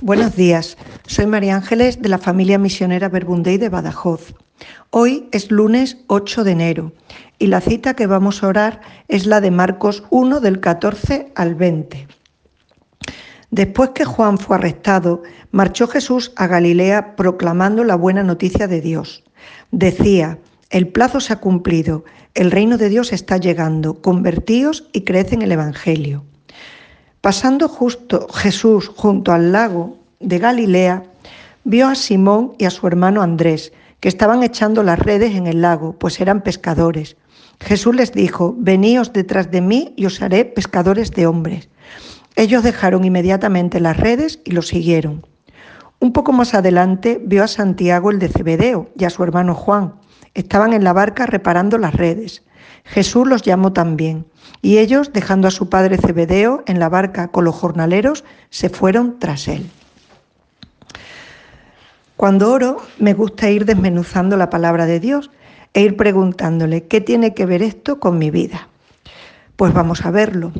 Buenos días, soy María Ángeles de la familia misionera Verbundey de Badajoz. Hoy es lunes 8 de enero y la cita que vamos a orar es la de Marcos 1 del 14 al 20. Después que Juan fue arrestado, marchó Jesús a Galilea proclamando la buena noticia de Dios. Decía, el plazo se ha cumplido, el reino de Dios está llegando, convertíos y creed en el Evangelio. Pasando justo Jesús junto al lago de Galilea, vio a Simón y a su hermano Andrés, que estaban echando las redes en el lago, pues eran pescadores. Jesús les dijo, veníos detrás de mí y os haré pescadores de hombres. Ellos dejaron inmediatamente las redes y lo siguieron. Un poco más adelante vio a Santiago el de Cebedeo y a su hermano Juan. Estaban en la barca reparando las redes. Jesús los llamó también, y ellos, dejando a su padre Cebedeo en la barca con los jornaleros, se fueron tras él. Cuando oro, me gusta ir desmenuzando la palabra de Dios e ir preguntándole, ¿qué tiene que ver esto con mi vida? Pues vamos a verlo.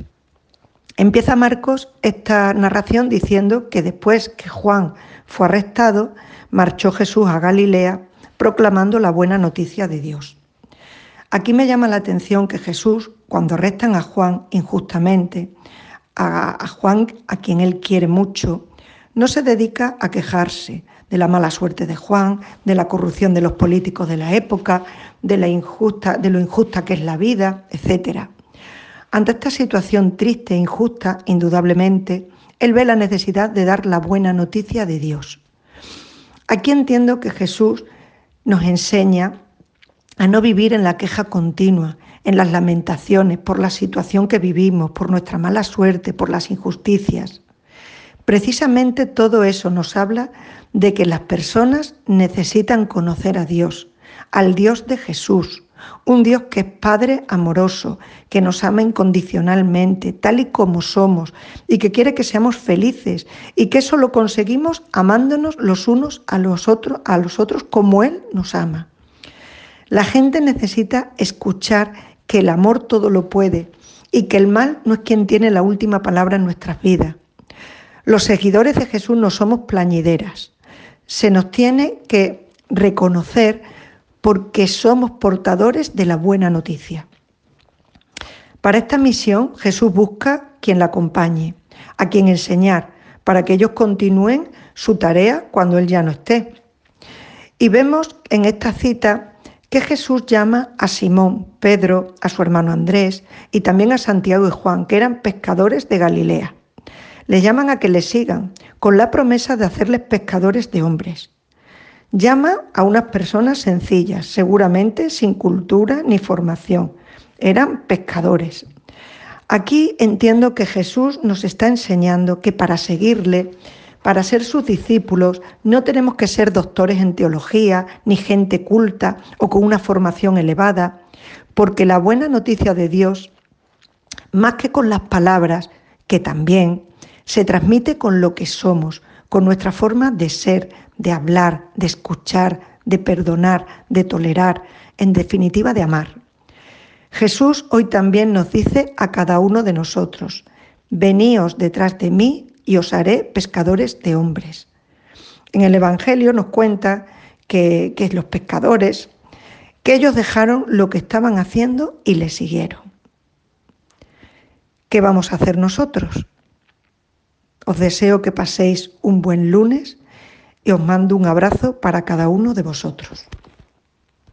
Empieza Marcos esta narración diciendo que después que Juan fue arrestado, marchó Jesús a Galilea proclamando la buena noticia de Dios. Aquí me llama la atención que Jesús, cuando arrestan a Juan injustamente, a, Juan a quien él quiere mucho, no se dedica a quejarse de la mala suerte de Juan, de la corrupción de los políticos de la época, de, la injusta, de lo injusta que es la vida, etc. Ante esta situación triste e injusta, indudablemente, él ve la necesidad de dar la buena noticia de Dios. Aquí entiendo que Jesús nos enseña a no vivir en la queja continua, en las lamentaciones por la situación que vivimos, por nuestra mala suerte, por las injusticias. Precisamente todo eso nos habla de que las personas necesitan conocer a Dios, al Dios de Jesús, un Dios que es Padre amoroso, que nos ama incondicionalmente, tal y como somos, y que quiere que seamos felices, y que eso lo conseguimos amándonos los unos a los otros, a los otros como Él nos ama. La gente necesita escuchar que el amor todo lo puede y que el mal no es quien tiene la última palabra en nuestras vidas. Los seguidores de Jesús no somos plañideras. Se nos tiene que reconocer porque somos portadores de la buena noticia. Para esta misión Jesús busca quien la acompañe, a quien enseñar, para que ellos continúen su tarea cuando Él ya no esté. Y vemos en esta cita que Jesús llama a Simón, Pedro, a su hermano Andrés y también a Santiago y Juan, que eran pescadores de Galilea. Le llaman a que le sigan, con la promesa de hacerles pescadores de hombres. Llama a unas personas sencillas, seguramente sin cultura ni formación. Eran pescadores. Aquí entiendo que Jesús nos está enseñando que para seguirle para ser sus discípulos no tenemos que ser doctores en teología, ni gente culta o con una formación elevada, porque la buena noticia de Dios, más que con las palabras, que también, se transmite con lo que somos, con nuestra forma de ser, de hablar, de escuchar, de perdonar, de tolerar, en definitiva de amar. Jesús hoy también nos dice a cada uno de nosotros, veníos detrás de mí y os haré pescadores de hombres. En el Evangelio nos cuenta que, los pescadores, que ellos dejaron lo que estaban haciendo y le siguieron. ¿Qué vamos a hacer nosotros? Os deseo que paséis un buen lunes y os mando un abrazo para cada uno de vosotros.